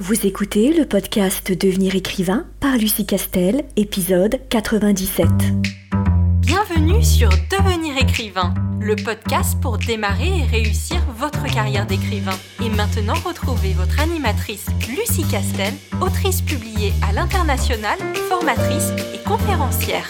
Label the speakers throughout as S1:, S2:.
S1: Vous écoutez le podcast Devenir écrivain par Lucie Castel, épisode 97.
S2: Bienvenue sur Devenir écrivain, le podcast pour démarrer et réussir votre carrière d'écrivain. Et maintenant, retrouvez votre animatrice Lucie Castel, autrice publiée à l'international, formatrice et conférencière.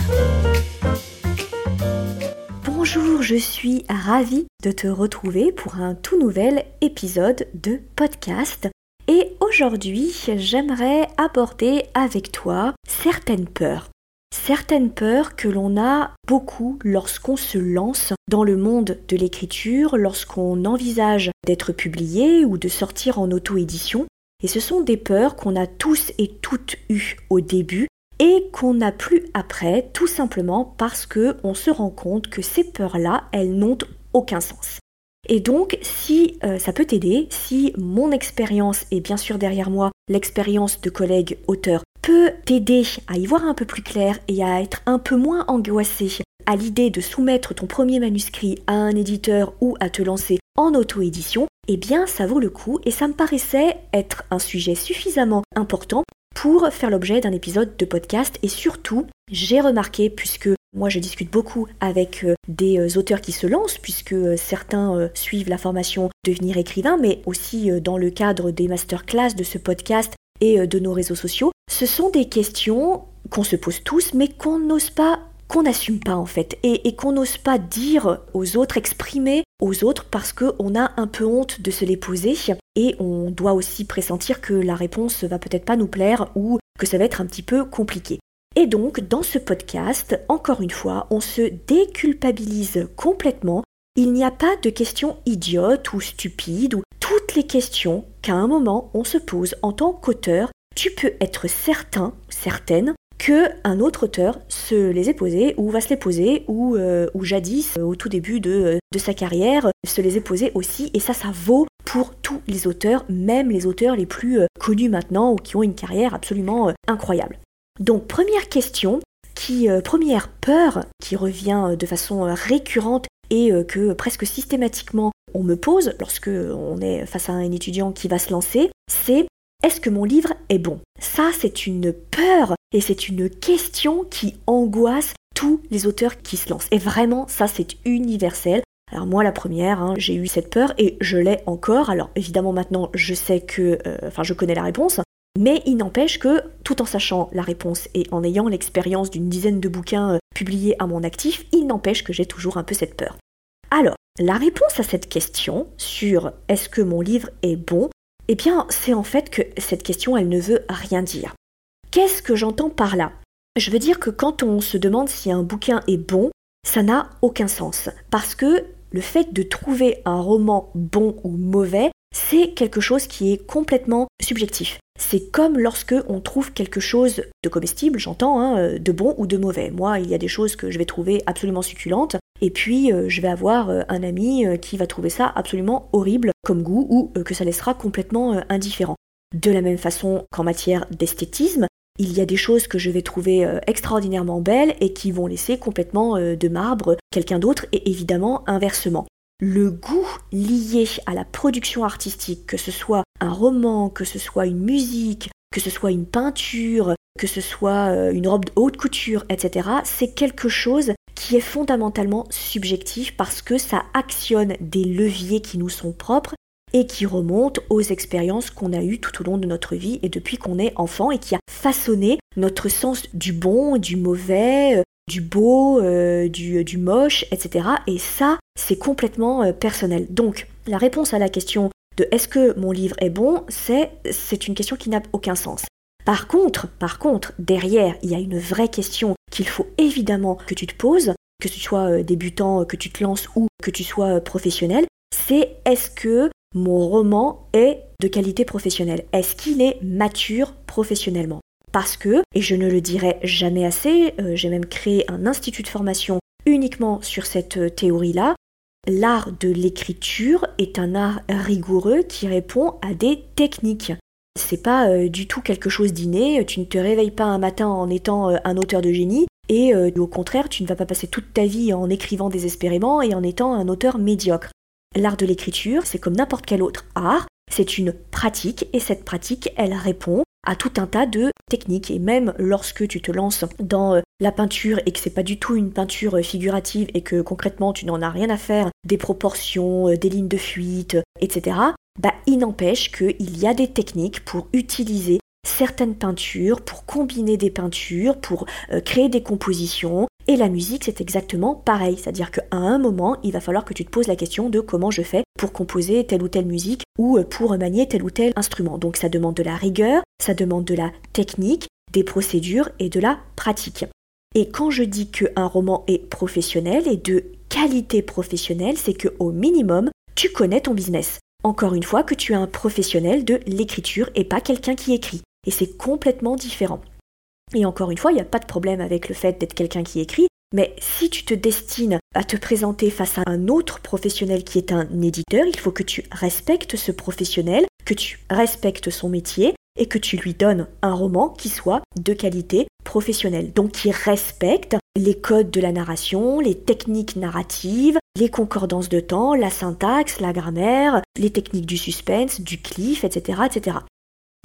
S1: Bonjour, je suis ravie de te retrouver pour un tout nouvel épisode de podcast et aujourd'hui, j'aimerais aborder avec toi certaines peurs. Certaines peurs que l'on a beaucoup lorsqu'on se lance dans le monde de l'écriture, lorsqu'on envisage d'être publié ou de sortir en auto-édition. Et ce sont des peurs qu'on a tous et toutes eues au début et qu'on n'a plus après, tout simplement parce qu'on se rend compte que ces peurs-là, elles n'ont aucun sens. Et donc, si euh, ça peut t'aider, si mon expérience et bien sûr derrière moi l'expérience de collègues auteurs peut t'aider à y voir un peu plus clair et à être un peu moins angoissé à l'idée de soumettre ton premier manuscrit à un éditeur ou à te lancer en auto-édition, eh bien ça vaut le coup et ça me paraissait être un sujet suffisamment important pour faire l'objet d'un épisode de podcast. Et surtout j'ai remarqué puisque moi, je discute beaucoup avec euh, des euh, auteurs qui se lancent, puisque euh, certains suivent la formation Devenir écrivain, mais aussi dans le cadre des masterclass de ce podcast et de nos réseaux sociaux. Ce sont des questions qu'on se pose tous, mais qu'on n'ose pas, qu'on n'assume pas en fait, et, et qu'on n'ose pas dire aux autres, exprimer aux autres, parce qu'on a un peu honte de se les poser, et on doit aussi pressentir que la réponse va peut-être pas nous plaire ou que ça va être un petit peu compliqué. Et donc, dans ce podcast, encore une fois, on se déculpabilise complètement. Il n'y a pas de questions idiotes ou stupides ou toutes les questions qu'à un moment on se pose en tant qu'auteur, tu peux être certain, certaine, que un autre auteur se les ait posées ou va se les poser ou, euh, ou jadis, euh, au tout début de, euh, de sa carrière, se les ait posées aussi. Et ça, ça vaut pour tous les auteurs, même les auteurs les plus connus maintenant ou qui ont une carrière absolument incroyable. Donc première question, qui, euh, première peur qui revient euh, de façon euh, récurrente et que presque systématiquement on me pose lorsque on est face à un étudiant qui va se lancer, c'est est-ce que mon livre est bon? Ça, c'est une peur et c'est une question qui angoisse tous les auteurs qui se lancent. Et vraiment, ça, c'est universel. Alors moi, la première, hein, j'ai eu cette peur et je l'ai encore. Alors évidemment, maintenant, je sais que, enfin, je connais la réponse, mais il n'empêche que, tout en sachant la réponse et en ayant l'expérience d'une dizaine de bouquins euh, publiés à mon actif, il n'empêche que j'ai toujours un peu cette peur. Alors, la réponse à cette question sur est-ce que mon livre est bon, eh bien, c'est en fait que cette question, elle ne veut rien dire. Qu'est-ce que j'entends par là? Je veux dire que quand on se demande si un bouquin est bon, ça n'a aucun sens. Parce que le fait de trouver un roman bon ou mauvais, c'est quelque chose qui est complètement subjectif. C'est comme lorsque on trouve quelque chose de comestible, j'entends, hein, euh, de bon ou de mauvais. Moi, il y a des choses que je vais trouver absolument succulentes, et puis euh, je vais avoir euh, un ami qui va trouver ça absolument horrible comme goût, ou que ça laissera complètement indifférent. De la même façon qu'en matière d'esthétisme, il y a des choses que je vais trouver extraordinairement belles et qui vont laisser complètement de marbre quelqu'un d'autre, et évidemment inversement le goût lié à la production artistique, que ce soit un roman, que ce soit une musique, que ce soit une peinture, que ce soit euh, une robe de haute couture, etc., c'est quelque chose qui est fondamentalement subjectif parce que ça actionne des leviers qui nous sont propres et qui remontent aux expériences qu'on a eues tout au long de notre vie et depuis qu'on est enfant et qui a façonné notre sens du bon, du mauvais, euh, du beau, euh, du, du, moche, etc. Et ça, c'est complètement euh, personnel. Donc, la réponse à la question de est-ce que mon livre est bon, c'est, c'est une question qui n'a aucun sens. Par contre, par contre, derrière, il y a une vraie question qu'il faut évidemment que tu te poses, que tu sois euh, débutant, que tu te lances ou que tu sois professionnel, c'est est-ce que mon roman est de qualité professionnelle? Est-ce qu'il est mature professionnellement? Parce que, et je ne le dirai jamais assez, euh, j'ai même créé un institut de formation uniquement sur cette euh, théorie-là, l'art de l'écriture est un art rigoureux qui répond à des techniques. C'est pas euh, du tout quelque chose d'inné, tu ne te réveilles pas un matin en étant un auteur de génie, et au contraire, tu ne vas pas passer toute ta vie en écrivant désespérément et en étant un auteur médiocre. L'art de l'écriture, c'est comme n'importe quel autre art, c'est une pratique et cette pratique, elle répond à tout un tas de techniques. Et même lorsque tu te lances dans euh, la peinture et que c'est pas du tout une peinture figurative et que concrètement tu n'en as rien à faire des proportions, euh, des lignes de fuite, etc., bah, il n'empêche qu'il y a des techniques pour utiliser certaines peintures, pour combiner des peintures, pour euh, créer des compositions. Et la musique, c'est exactement pareil. C'est-à-dire qu'à un moment, il va falloir que tu te poses la question de comment je fais pour composer telle ou telle musique ou euh, pour manier tel ou tel instrument. Donc ça demande de la rigueur, ça demande de la technique, des procédures et de la pratique. Et quand je dis qu'un roman est professionnel et de qualité professionnelle, c'est qu'au minimum, tu connais ton business. Encore une fois, que tu es un professionnel de l'écriture et pas quelqu'un qui écrit. Et c'est complètement différent. Et encore une fois, il n'y a pas de problème avec le fait d'être quelqu'un qui écrit, mais si tu te destines à te présenter face à un autre professionnel qui est un éditeur, il faut que tu respectes ce professionnel, que tu respectes son métier et que tu lui donnes un roman qui soit de qualité professionnelle. Donc qui respecte les codes de la narration, les techniques narratives, les concordances de temps, la syntaxe, la grammaire, les techniques du suspense, du cliff, etc. etc.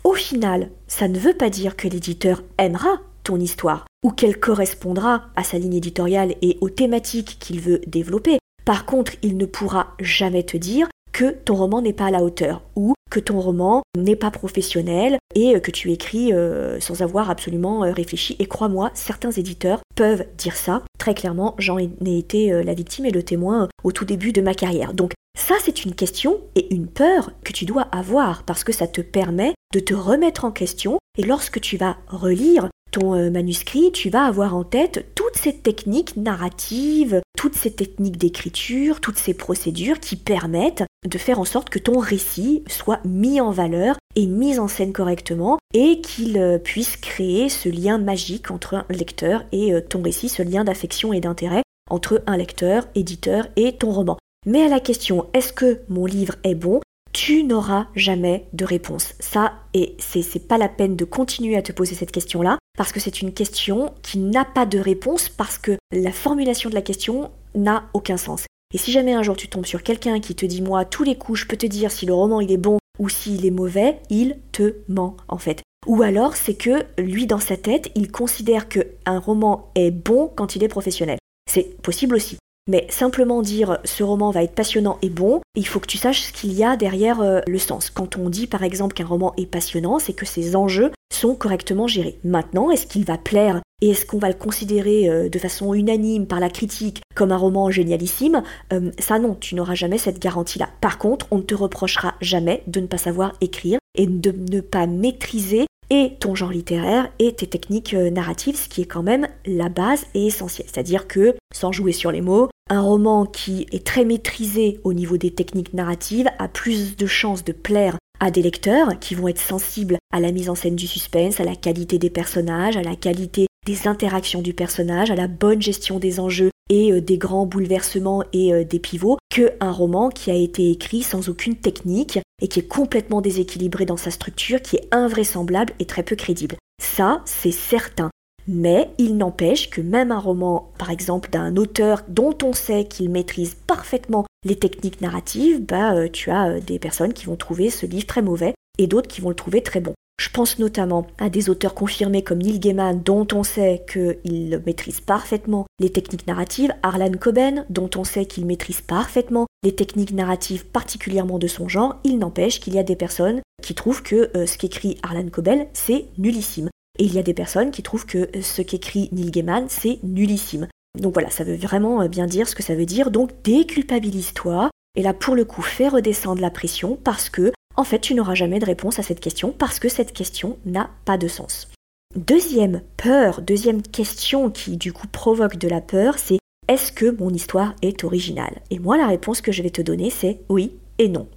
S1: Au final, ça ne veut pas dire que l'éditeur aimera ton histoire ou qu'elle correspondra à sa ligne éditoriale et aux thématiques qu'il veut développer. Par contre, il ne pourra jamais te dire que ton roman n'est pas à la hauteur ou que ton roman n'est pas professionnel et que tu écris euh, sans avoir absolument euh, réfléchi. Et crois-moi, certains éditeurs peuvent dire ça. Très clairement, j'en ai été euh, la victime et le témoin au tout début de ma carrière. Donc ça, c'est une question et une peur que tu dois avoir parce que ça te permet de te remettre en question et lorsque tu vas relire ton euh, manuscrit, tu vas avoir en tête toutes ces techniques narratives, toutes ces techniques d'écriture, toutes ces procédures qui permettent de faire en sorte que ton récit soit mis en valeur et mis en scène correctement et qu'il euh, puisse créer ce lien magique entre un lecteur et euh, ton récit, ce lien d'affection et d'intérêt entre un lecteur, éditeur et ton roman. Mais à la question est-ce que mon livre est bon? Tu n'auras jamais de réponse. Ça, et c'est pas la peine de continuer à te poser cette question-là, parce que c'est une question qui n'a pas de réponse, parce que la formulation de la question n'a aucun sens. Et si jamais un jour tu tombes sur quelqu'un qui te dit moi tous les coups je peux te dire si le roman il est bon ou s'il est mauvais, il te ment en fait. Ou alors c'est que lui dans sa tête, il considère que un roman est bon quand il est professionnel. C'est possible aussi. Mais simplement dire ce roman va être passionnant et bon, il faut que tu saches ce qu'il y a derrière euh, le sens. Quand on dit par exemple qu'un roman est passionnant, c'est que ses enjeux sont correctement gérés. Maintenant, est-ce qu'il va plaire et est-ce qu'on va le considérer euh, de façon unanime par la critique comme un roman génialissime? Euh, Ça non, tu n'auras jamais cette garantie-là. Par contre, on ne te reprochera jamais de ne pas savoir écrire et de ne pas maîtriser et ton genre littéraire et tes techniques narratives, ce qui est quand même la base et essentielle. C'est-à-dire que, sans jouer sur les mots, un roman qui est très maîtrisé au niveau des techniques narratives a plus de chances de plaire à des lecteurs qui vont être sensibles à la mise en scène du suspense, à la qualité des personnages, à la qualité des interactions du personnage, à la bonne gestion des enjeux et euh, des grands bouleversements et euh, des pivots, qu'un roman qui a été écrit sans aucune technique et qui est complètement déséquilibré dans sa structure, qui est invraisemblable et très peu crédible. Ça, c'est certain. Mais il n'empêche que même un roman, par exemple, d'un auteur dont on sait qu'il maîtrise parfaitement les techniques narratives, bah, euh, tu as euh, des personnes qui vont trouver ce livre très mauvais et d'autres qui vont le trouver très bon. Je pense notamment à des auteurs confirmés comme Neil Gaiman, dont on sait qu'il maîtrise parfaitement les techniques narratives, Arlan Coben, dont on sait qu'il maîtrise parfaitement les techniques narratives particulièrement de son genre, il n'empêche qu'il y a des personnes qui trouvent que euh, ce qu'écrit Arlan Coben, c'est nullissime. Et il y a des personnes qui trouvent que ce qu'écrit Neil Gaiman, c'est nullissime. Donc voilà, ça veut vraiment euh, bien dire ce que ça veut dire. Donc déculpabilise-toi. Et là, pour le coup, fais redescendre la pression parce que, en fait, tu n'auras jamais de réponse à cette question parce que cette question n'a pas de sens. Deuxième peur, deuxième question qui du coup provoque de la peur, c'est est-ce que mon histoire est originale? Et moi, la réponse que je vais te donner, c'est oui et non.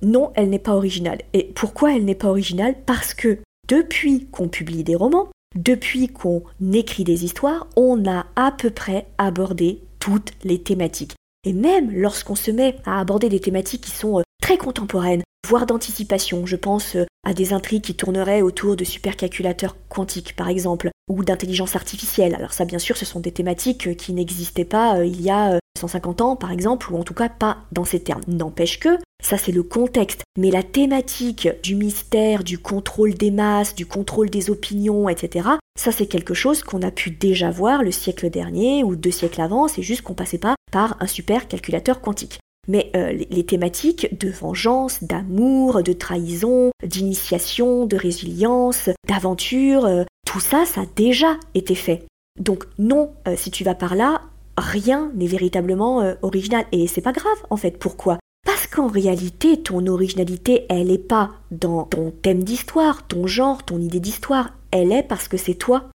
S1: Non, elle n'est pas originale. Et pourquoi elle n'est pas originale? Parce que depuis qu'on publie des romans, depuis qu'on écrit des histoires, on a à peu près abordé toutes les thématiques. Et même lorsqu'on se met à aborder des thématiques qui sont euh, très contemporaines, voire d'anticipation, je pense euh, à des intrigues qui tourneraient autour de supercalculateurs quantiques par exemple, ou d'intelligence artificielle. Alors ça bien sûr ce sont des thématiques euh, qui n'existaient pas il y a 150 ans par exemple, ou en tout cas pas dans ces termes. N'empêche que, ça c'est le contexte, mais la thématique du mystère, du contrôle des masses, du contrôle des opinions, etc., ça c'est quelque chose qu'on a pu déjà voir le siècle dernier ou deux siècles avant, c'est juste qu'on passait pas par un super calculateur quantique. Mais euh, les, thématiques de vengeance, d'amour, de trahison, d'initiation, de résilience, d'aventure, euh, tout ça, ça a déjà été fait. Donc non, euh, si tu vas par là, rien n'est véritablement original. Et c'est pas grave, en fait. Pourquoi? Parce qu'en réalité, ton originalité, elle n'est pas dans ton thème d'histoire, ton genre, ton idée d'histoire. Elle est parce que c'est toi.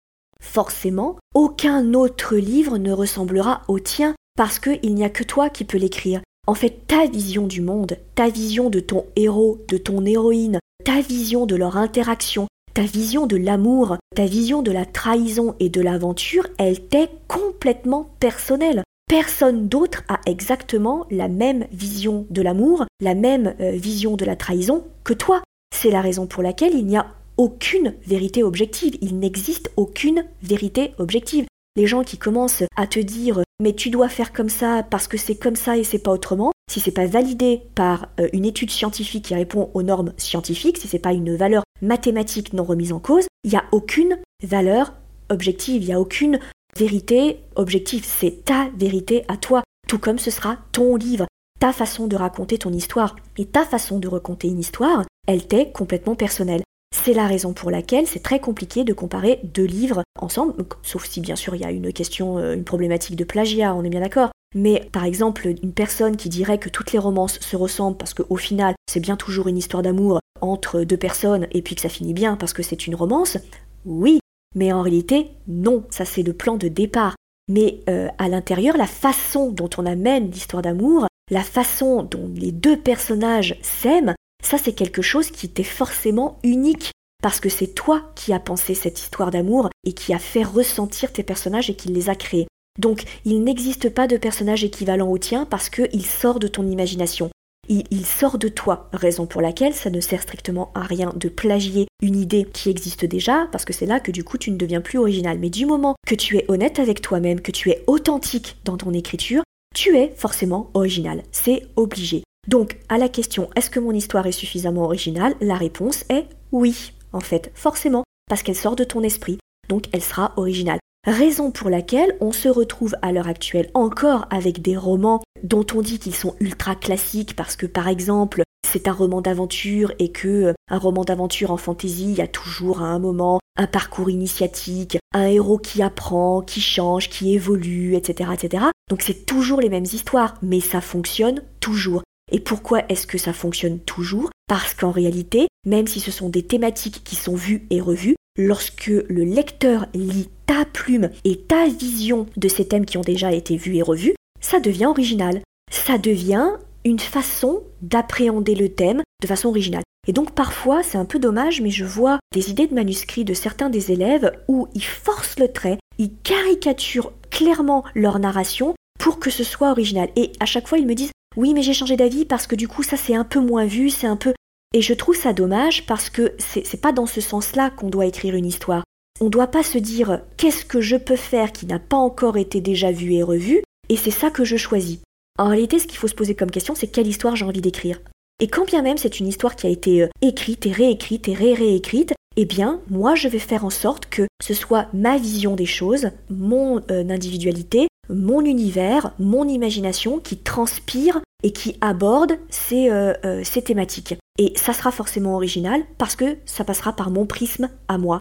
S1: Forcément, aucun autre livre ne ressemblera au tien parce qu'il n'y a que toi qui peux l'écrire. En fait, ta vision du monde, ta vision de ton héros, de ton héroïne, ta vision de leur interaction, ta vision de l'amour, ta vision de la trahison et de l'aventure, elle t'est complètement personnelle. Personne d'autre a exactement la même vision de l'amour, la même euh, vision de la trahison que toi. C'est la raison pour laquelle il n'y a aucune vérité objective. Il n'existe aucune vérité objective. Les gens qui commencent à te dire mais tu dois faire comme ça parce que c'est comme ça et c'est pas autrement, si c'est pas validé par euh, une étude scientifique qui répond aux normes scientifiques, si c'est pas une valeur mathématique non remise en cause, il n'y a aucune valeur objective, il n'y a aucune vérité objective, c'est ta vérité à toi, tout comme ce sera ton livre, ta façon de raconter ton histoire. Et ta façon de raconter une histoire, elle t'est complètement personnelle. C'est la raison pour laquelle c'est très compliqué de comparer deux livres ensemble, sauf si bien sûr il y a une question, euh, une problématique de plagiat, on est bien d'accord. Mais par exemple, une personne qui dirait que toutes les romances se ressemblent parce qu'au final c'est bien toujours une histoire d'amour entre deux personnes et puis que ça finit bien parce que c'est une romance, oui, mais en réalité non, ça c'est le plan de départ. Mais euh, à l'intérieur, la façon dont on amène l'histoire d'amour, la façon dont les deux personnages s'aiment, ça, c'est quelque chose qui était forcément unique parce que c'est toi qui as pensé cette histoire d'amour et qui a fait ressentir tes personnages et qui les a créés. Donc, il n'existe pas de personnage équivalent au tien parce qu'il sort de ton imagination. Il, il, sort de toi, raison pour laquelle ça ne sert strictement à rien de plagier une idée qui existe déjà, parce que c'est là que du coup tu ne deviens plus original. Mais du moment que tu es honnête avec toi-même, que tu es authentique dans ton écriture, tu es forcément original. C'est obligé. Donc, à la question est-ce que mon histoire est suffisamment originale? La réponse est oui, en fait, forcément, parce qu'elle sort de ton esprit, donc elle sera originale. Raison pour laquelle on se retrouve à l'heure actuelle encore avec des romans dont on dit qu'ils sont ultra classiques parce que par exemple c'est un roman d'aventure et que euh, un roman d'aventure en fantasy, il y a toujours à un moment un parcours initiatique, un héros qui apprend, qui change, qui évolue, etc. etc. Donc c'est toujours les mêmes histoires, mais ça fonctionne toujours. Et pourquoi est-ce que ça fonctionne toujours? Parce qu'en réalité, même si ce sont des thématiques qui sont vues et revues, lorsque le lecteur lit ta plume et ta vision de ces thèmes qui ont déjà été vus et revus, ça devient original. Ça devient une façon d'appréhender le thème de façon originale. Et donc parfois, c'est un peu dommage, mais je vois des idées de manuscrits de certains des élèves où ils forcent le trait, ils caricaturent clairement leur narration pour que ce soit original. Et à chaque fois, ils me disent oui, mais j'ai changé d'avis parce que du coup, ça c'est un peu moins vu, c'est un peu. Et je trouve ça dommage parce que c'est pas dans ce sens-là qu'on doit écrire une histoire. On ne doit pas se dire qu'est-ce que je peux faire qui n'a pas encore été déjà vu et revu, et c'est ça que je choisis. En réalité, ce qu'il faut se poser comme question, c'est quelle histoire j'ai envie d'écrire. Et quand bien même c'est une histoire qui a été euh, écrite et réécrite et ré-réécrite, eh bien, moi, je vais faire en sorte que ce soit ma vision des choses, mon euh, individualité, mon univers, mon imagination qui transpire et qui aborde euh, euh, ces, thématiques. Et ça sera forcément original parce que ça passera par mon prisme à moi.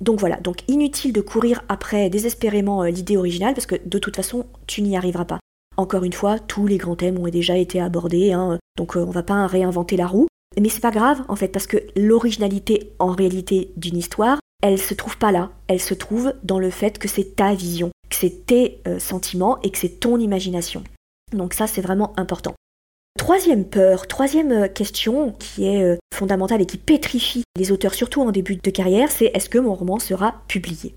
S1: Donc voilà, donc inutile de courir après désespérément euh, l'idée originale parce que de toute façon, tu n'y arriveras pas. Encore une fois, tous les grands thèmes ont déjà été abordés, hein, donc on va pas réinventer la roue. Mais c'est pas grave en fait parce que l'originalité en réalité d'une histoire, elle se trouve pas là, elle se trouve dans le fait que c'est ta vision, que c'est tes euh, sentiments et que c'est ton imagination. Donc ça, c'est vraiment important. Troisième peur, troisième euh, question qui est euh, fondamentale et qui pétrifie les auteurs, surtout en début de carrière, c'est est-ce que mon roman sera publié?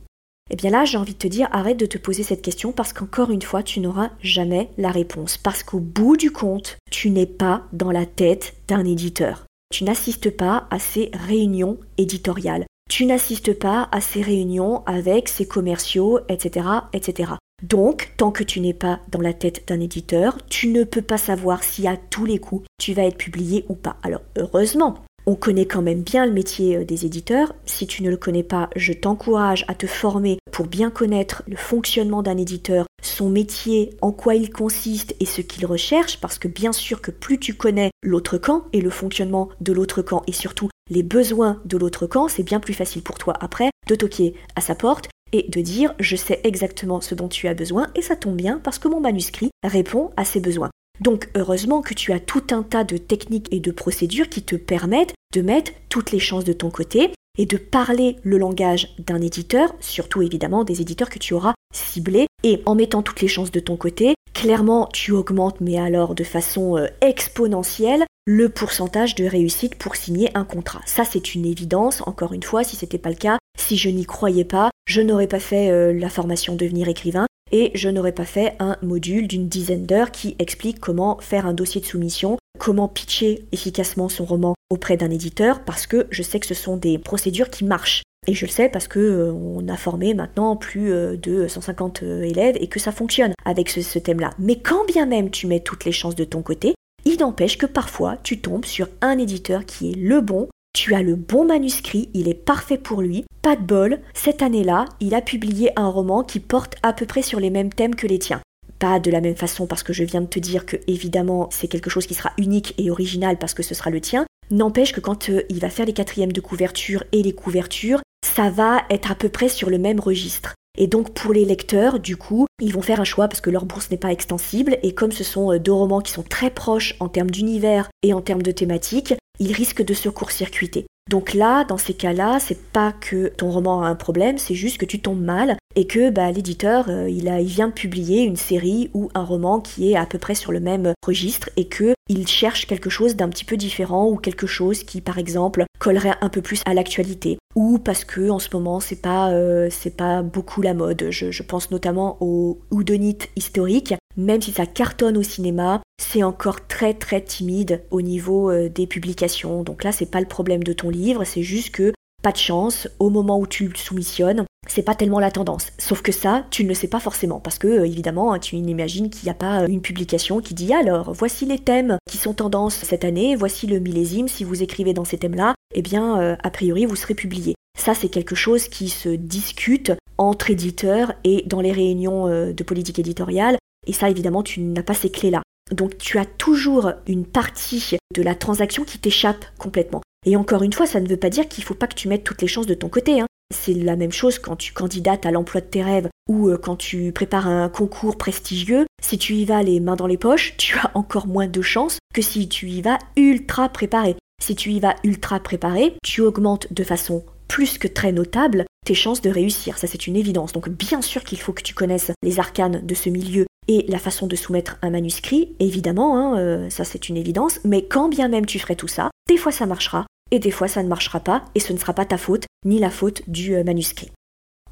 S1: Eh bien là, j'ai envie de te dire, arrête de te poser cette question parce qu'encore une fois, tu n'auras jamais la réponse. Parce qu'au bout du compte, tu n'es pas dans la tête d'un éditeur. Tu n'assistes pas à ces réunions éditoriales. Tu n'assistes pas à ces réunions avec ses commerciaux, etc., etc. Donc, tant que tu n'es pas dans la tête d'un éditeur, tu ne peux pas savoir si à tous les coups tu vas être publié ou pas. Alors, heureusement, on connaît quand même bien le métier euh, des éditeurs. Si tu ne le connais pas, je t'encourage à te former pour bien connaître le fonctionnement d'un éditeur, son métier, en quoi il consiste et ce qu'il recherche, parce que bien sûr que plus tu connais l'autre camp et le fonctionnement de l'autre camp et surtout les besoins de l'autre camp, c'est bien plus facile pour toi après de toquer à sa porte et de dire je sais exactement ce dont tu as besoin et ça tombe bien parce que mon manuscrit répond à ses besoins. Donc heureusement que tu as tout un tas de techniques et de procédures qui te permettent de mettre toutes les chances de ton côté et de parler le langage d'un éditeur, surtout évidemment des éditeurs que tu auras ciblés. Et en mettant toutes les chances de ton côté, clairement tu augmentes, mais alors de façon euh, exponentielle, le pourcentage de réussite pour signer un contrat. Ça c'est une évidence, encore une fois, si ce n'était pas le cas, si je n'y croyais pas, je n'aurais pas fait euh, la formation devenir écrivain, et je n'aurais pas fait un module d'une dizaine d'heures qui explique comment faire un dossier de soumission, comment pitcher efficacement son roman auprès d'un éditeur, parce que je sais que ce sont des procédures qui marchent. Et je le sais parce que euh, on a formé maintenant plus euh, de 150 euh, élèves et que ça fonctionne avec ce, ce thème-là. Mais quand bien même tu mets toutes les chances de ton côté, n'empêche que parfois tu tombes sur un éditeur qui est le bon, tu as le bon manuscrit, il est parfait pour lui. Pas de bol, cette année-là, il a publié un roman qui porte à peu près sur les mêmes thèmes que les tiens. Pas de la même façon parce que je viens de te dire que évidemment c'est quelque chose qui sera unique et original parce que ce sera le tien. N'empêche que quand euh, il va faire les quatrièmes de couverture et les couvertures, ça va être à peu près sur le même registre. Et donc pour les lecteurs, du coup, ils vont faire un choix parce que leur bourse n'est pas extensible et comme ce sont euh, deux romans qui sont très proches en termes d'univers et en termes de thématiques, ils risquent de se court-circuiter. Donc là, dans ces cas-là, c'est pas que ton roman a un problème, c'est juste que tu tombes mal et que bah, l'éditeur, euh, il, vient publier une série ou un roman qui est à peu près sur le même registre et que il cherche quelque chose d'un petit peu différent ou quelque chose qui, par exemple, collerait un peu plus à l'actualité ou parce que en ce moment c'est pas euh, c'est pas beaucoup la mode. Je, je pense notamment au houdonite historique. Même si ça cartonne au cinéma, c'est encore très très timide au niveau euh, des publications. Donc là, c'est pas le problème de ton livre, c'est juste que pas de chance, au moment où tu soumissionnes, c'est pas tellement la tendance. Sauf que ça, tu ne le sais pas forcément, parce que euh, évidemment, hein, tu imagines qu'il n'y a pas euh, une publication qui dit alors, voici les thèmes qui sont tendance cette année, voici le millésime, si vous écrivez dans ces thèmes-là, eh bien, a priori, vous serez publié. Ça, c'est quelque chose qui se discute entre éditeurs et dans les réunions de politique éditoriale, et ça, évidemment, tu n'as pas ces clés-là. Donc tu as toujours une partie de la transaction qui t'échappe complètement. Et encore une fois, ça ne veut pas dire qu'il ne faut pas que tu mettes toutes les chances de ton côté. Hein. C'est la même chose quand tu candidates à l'emploi de tes rêves ou euh, quand tu prépares un concours prestigieux. Si tu y vas les mains dans les poches, tu as encore moins de chances que si tu y vas ultra préparé. Si tu y vas ultra préparé, tu augmentes de façon plus que très notable tes chances de réussir. Ça, c'est une évidence. Donc, bien sûr qu'il faut que tu connaisses les arcanes de ce milieu et la façon de soumettre un manuscrit, évidemment, hein, euh, ça c'est une évidence, mais quand bien même tu ferais tout ça, des fois ça marchera, et des fois ça ne marchera pas, et ce ne sera pas ta faute, ni la faute du euh, manuscrit.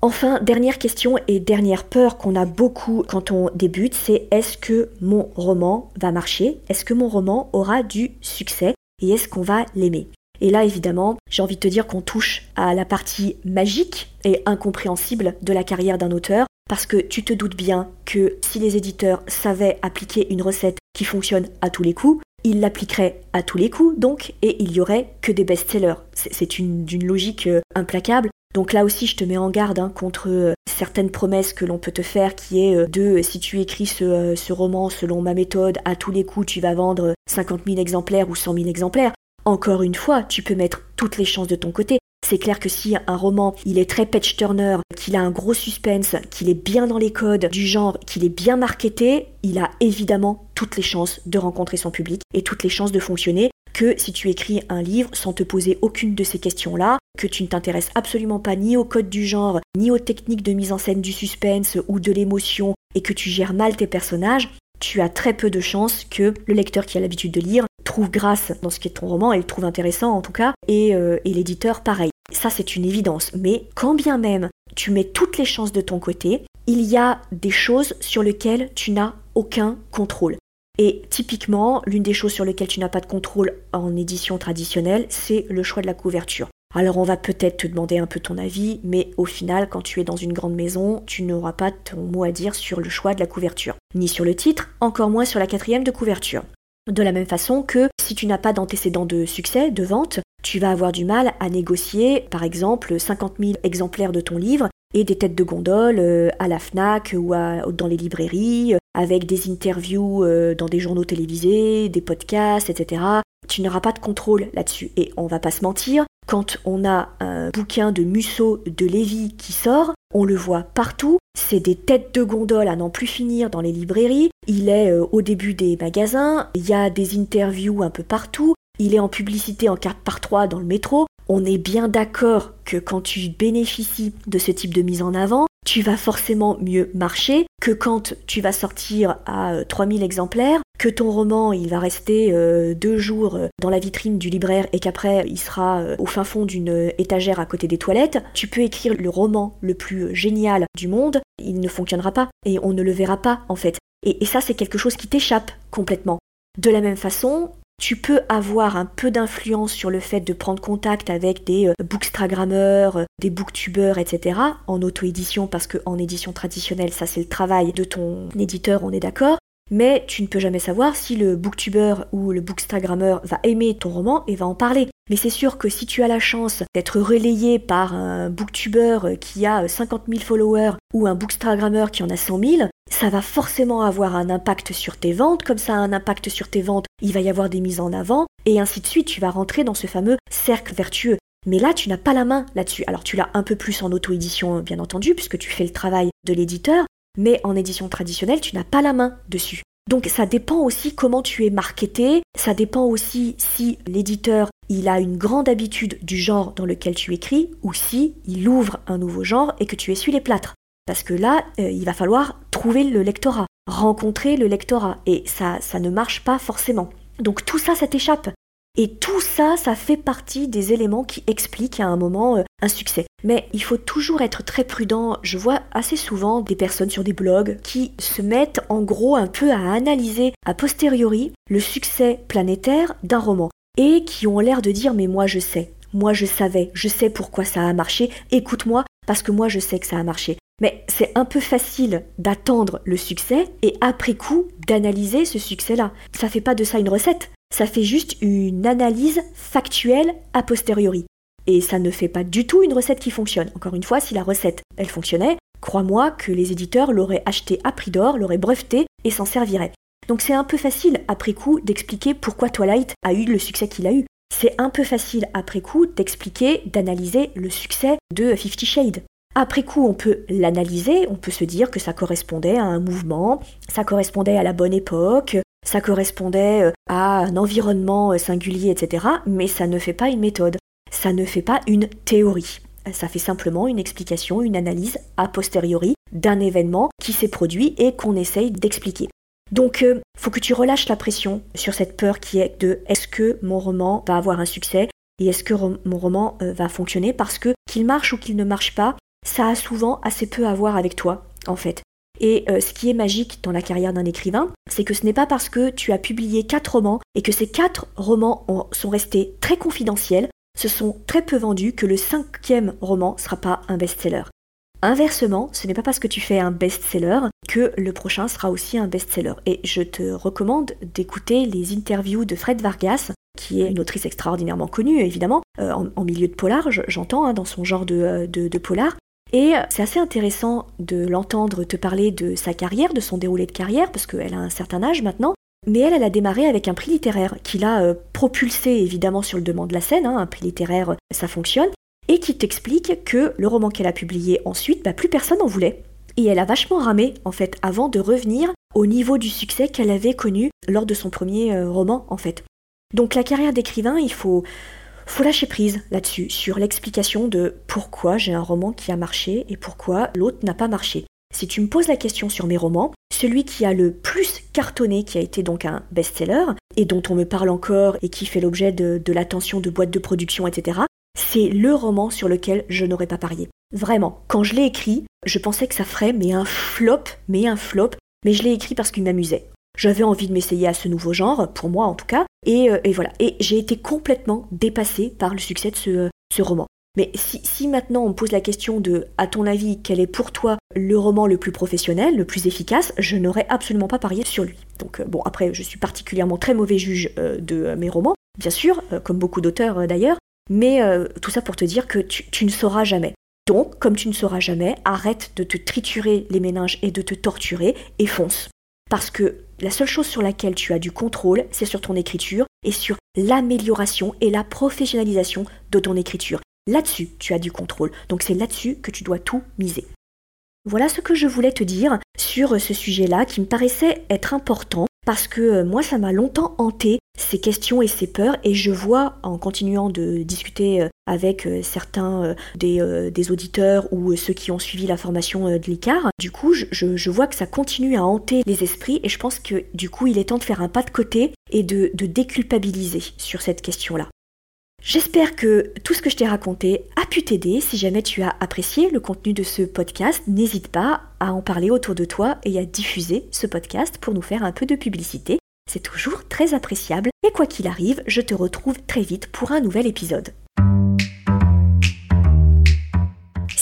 S1: Enfin, dernière question et dernière peur qu'on a beaucoup quand on débute, c'est est-ce que mon roman va marcher? Est-ce que mon roman aura du succès? Et est-ce qu'on va l'aimer? Et là, évidemment, j'ai envie de te dire qu'on touche à la partie magique et incompréhensible de la carrière d'un auteur, parce que tu te doutes bien que si les éditeurs savaient appliquer une recette qui fonctionne à tous les coups, ils l'appliqueraient à tous les coups, donc, et il y aurait que des best-sellers. C'est une, d'une logique euh, implacable. Donc là aussi, je te mets en garde hein, contre euh, certaines promesses que l'on peut te faire, qui est euh, de si tu écris ce, ce, roman selon ma méthode, à tous les coups, tu vas vendre 50 000 exemplaires ou 100 000 exemplaires. Encore une fois, tu peux mettre toutes les chances de ton côté. C'est clair que si un roman, il est très patch turner, qu'il a un gros suspense, qu'il est bien dans les codes du genre, qu'il est bien marketé, il a évidemment toutes les chances de rencontrer son public et toutes les chances de fonctionner que si tu écris un livre sans te poser aucune de ces questions-là, que tu ne t'intéresses absolument pas ni au code du genre, ni aux techniques de mise en scène du suspense ou de l'émotion, et que tu gères mal tes personnages, tu as très peu de chances que le lecteur qui a l'habitude de lire trouve grâce dans ce qui est ton roman et le trouve intéressant en tout cas, et, euh, et l'éditeur pareil. Ça c'est une évidence, mais quand bien même tu mets toutes les chances de ton côté, il y a des choses sur lesquelles tu n'as aucun contrôle. Et typiquement, l'une des choses sur lesquelles tu n'as pas de contrôle en édition traditionnelle, c'est le choix de la couverture. Alors on va peut-être te demander un peu ton avis, mais au final, quand tu es dans une grande maison, tu n'auras pas ton mot à dire sur le choix de la couverture, ni sur le titre, encore moins sur la quatrième de couverture. De la même façon que si tu n'as pas d'antécédent de succès, de vente, tu vas avoir du mal à négocier, par exemple, 50 000 exemplaires de ton livre et des têtes de gondole euh, à la FNAC ou dans les librairies, euh, avec des interviews euh, dans des journaux télévisés, des podcasts, etc. Tu n'auras pas de contrôle là-dessus. Et on va pas se mentir, quand on a un bouquin de Musso de Lévy qui sort, on le voit partout, c'est des têtes de gondole à n'en plus finir dans les librairies, il est au début des magasins, il y a des interviews un peu partout, il est en publicité en carte par trois dans le métro, on est bien d'accord que quand tu bénéficies de ce type de mise en avant, tu vas forcément mieux marcher que quand tu vas sortir à 3000 euh, exemplaires, que ton roman il va rester euh, deux jours euh, dans la vitrine du libraire et qu'après il sera au fin fond d'une étagère à côté des toilettes. Tu peux écrire le roman le plus génial du monde, il ne fonctionnera pas et on ne le verra pas en fait. et ça c'est quelque chose qui t'échappe complètement. De la même façon, tu peux avoir un peu d'influence sur le fait de prendre contact avec des euh, bookstagrammeurs, euh, des booktubeurs, etc. en auto-édition parce qu'en édition traditionnelle, ça c'est le travail de ton éditeur, on est d'accord. Mais tu ne peux jamais savoir si le booktuber ou le bookstagrammeur va aimer ton roman et va en parler. Mais c'est sûr que si tu as la chance d'être relayé par un booktuber qui a 50 000 followers ou un bookstagrammeur qui en a 100 000, ça va forcément avoir un impact sur tes ventes, comme ça a un impact sur tes ventes, il va y avoir des mises en avant, et ainsi de suite, tu vas rentrer dans ce fameux cercle vertueux. Mais là, tu n'as pas la main là-dessus. Alors tu l'as un peu plus en auto-édition, bien entendu, puisque tu fais le travail de l'éditeur, mais en édition traditionnelle, tu n'as pas la main dessus. Donc ça dépend aussi comment tu es marketé, ça dépend aussi si l'éditeur il a une grande habitude du genre dans lequel tu écris ou si il ouvre un nouveau genre et que tu essuies les plâtres. Parce que là, euh, il va falloir trouver le lectorat, rencontrer le lectorat, et ça, ça ne marche pas forcément. Donc tout ça, ça t'échappe. Et tout ça, ça fait partie des éléments qui expliquent à un moment euh, un succès. Mais il faut toujours être très prudent. Je vois assez souvent des personnes sur des blogs qui se mettent en gros un peu à analyser a posteriori le succès planétaire d'un roman. Et qui ont l'air de dire mais moi je sais, moi je savais, je sais pourquoi ça a marché, écoute-moi parce que moi je sais que ça a marché. Mais c'est un peu facile d'attendre le succès et après coup d'analyser ce succès-là. Ça fait pas de ça une recette, ça fait juste une analyse factuelle a posteriori. Et ça ne fait pas du tout une recette qui fonctionne. Encore une fois, si la recette, elle fonctionnait, crois-moi que les éditeurs l'auraient acheté à prix d'or, l'auraient breveté et s'en serviraient. Donc c'est un peu facile après coup d'expliquer pourquoi Twilight a eu le succès qu'il a eu. C'est un peu facile après coup d'expliquer, d'analyser le succès de Fifty Shades. Après coup, on peut l'analyser, on peut se dire que ça correspondait à un mouvement, ça correspondait à la bonne époque, ça correspondait euh, à un environnement euh, singulier, etc. Mais ça ne fait pas une méthode, ça ne fait pas une théorie. Ça fait simplement une explication, une analyse a posteriori d'un événement qui s'est produit et qu'on essaye d'expliquer. Donc, euh, faut que tu relâches la pression sur cette peur qui est de est-ce que mon roman va avoir un succès et est-ce que mon roman va fonctionner parce que qu'il marche ou qu'il ne marche pas, ça a souvent assez peu à voir avec toi, en fait. Et euh, ce qui est magique dans la carrière d'un écrivain, c'est que ce n'est pas parce que tu as publié quatre romans et que ces quatre romans sont restés très confidentiels, se sont très peu vendus, que le cinquième roman sera pas un best-seller. Inversement, ce n'est pas parce que tu fais un best-seller que le prochain sera aussi un best-seller. Et je te recommande d'écouter les interviews de Fred Vargas, qui est une autrice extraordinairement connue, évidemment, euh, en, milieu de polar, j'entends, hein, dans son genre de, euh, de polar, et c'est assez intéressant de l'entendre te parler de sa carrière, de son déroulé de carrière, parce qu'elle a un certain âge maintenant. Mais elle, elle a démarré avec un prix littéraire qui l'a euh, propulsé évidemment sur le demande de la scène, hein, un prix littéraire, ça fonctionne, et qui t'explique que le roman qu'elle a publié ensuite, bah, plus personne n'en voulait. Et elle a vachement ramé, en fait, avant de revenir au niveau du succès qu'elle avait connu lors de son premier euh, roman, en fait. Donc la carrière d'écrivain, il faut faut lâcher prise là-dessus, sur l'explication de pourquoi j'ai un roman qui a marché et pourquoi l'autre n'a pas marché. Si tu me poses la question sur mes romans, celui qui a le plus cartonné, qui a été donc un best-seller, et dont on me parle encore et qui fait l'objet de, l'attention de boîtes de production, etc., c'est le roman sur lequel je n'aurais pas parié. Vraiment, quand je l'ai écrit, je pensais que ça ferait mais un flop, mais un flop, mais je l'ai écrit parce qu'il m'amusait. J'avais envie de m'essayer à ce nouveau genre, pour moi en tout cas, et, euh, voilà. Et j'ai été complètement dépassée par le succès de ce, roman. Mais si, maintenant on pose la question de, à ton avis, quel est pour toi le roman le plus professionnel, le plus efficace, je n'aurais absolument pas parié sur lui. Donc euh, bon, après, je suis particulièrement très mauvais juge euh, de mes romans, bien sûr, comme beaucoup d'auteurs d'ailleurs, mais tout ça pour te dire que tu, tu ne sauras jamais. Donc, comme tu ne sauras jamais, arrête de te triturer les méninges et de te torturer et fonce. Parce que la seule chose sur laquelle tu as du contrôle, c'est sur ton écriture et sur l'amélioration et la professionnalisation de ton écriture. Là-dessus, tu as du contrôle. Donc c'est là-dessus que tu dois tout miser. Voilà ce que je voulais te dire sur ce sujet-là qui me paraissait être important parce que euh, moi ça m'a longtemps hanté ces questions et ces peurs et je vois en continuant de discuter euh, avec euh, certains des, auditeurs ou ceux qui ont suivi la formation de l'ICAR, du coup je, vois que ça continue à hanter les esprits et je pense que du coup il est temps de faire un pas de côté et de déculpabiliser sur cette question-là. J'espère que tout ce que je t'ai raconté a pu t'aider. Si jamais tu as apprécié le contenu de ce podcast, n'hésite pas à en parler autour de toi et à diffuser ce podcast pour nous faire un peu de publicité. C'est toujours très appréciable. Et quoi qu'il arrive, je te retrouve très vite pour un nouvel épisode.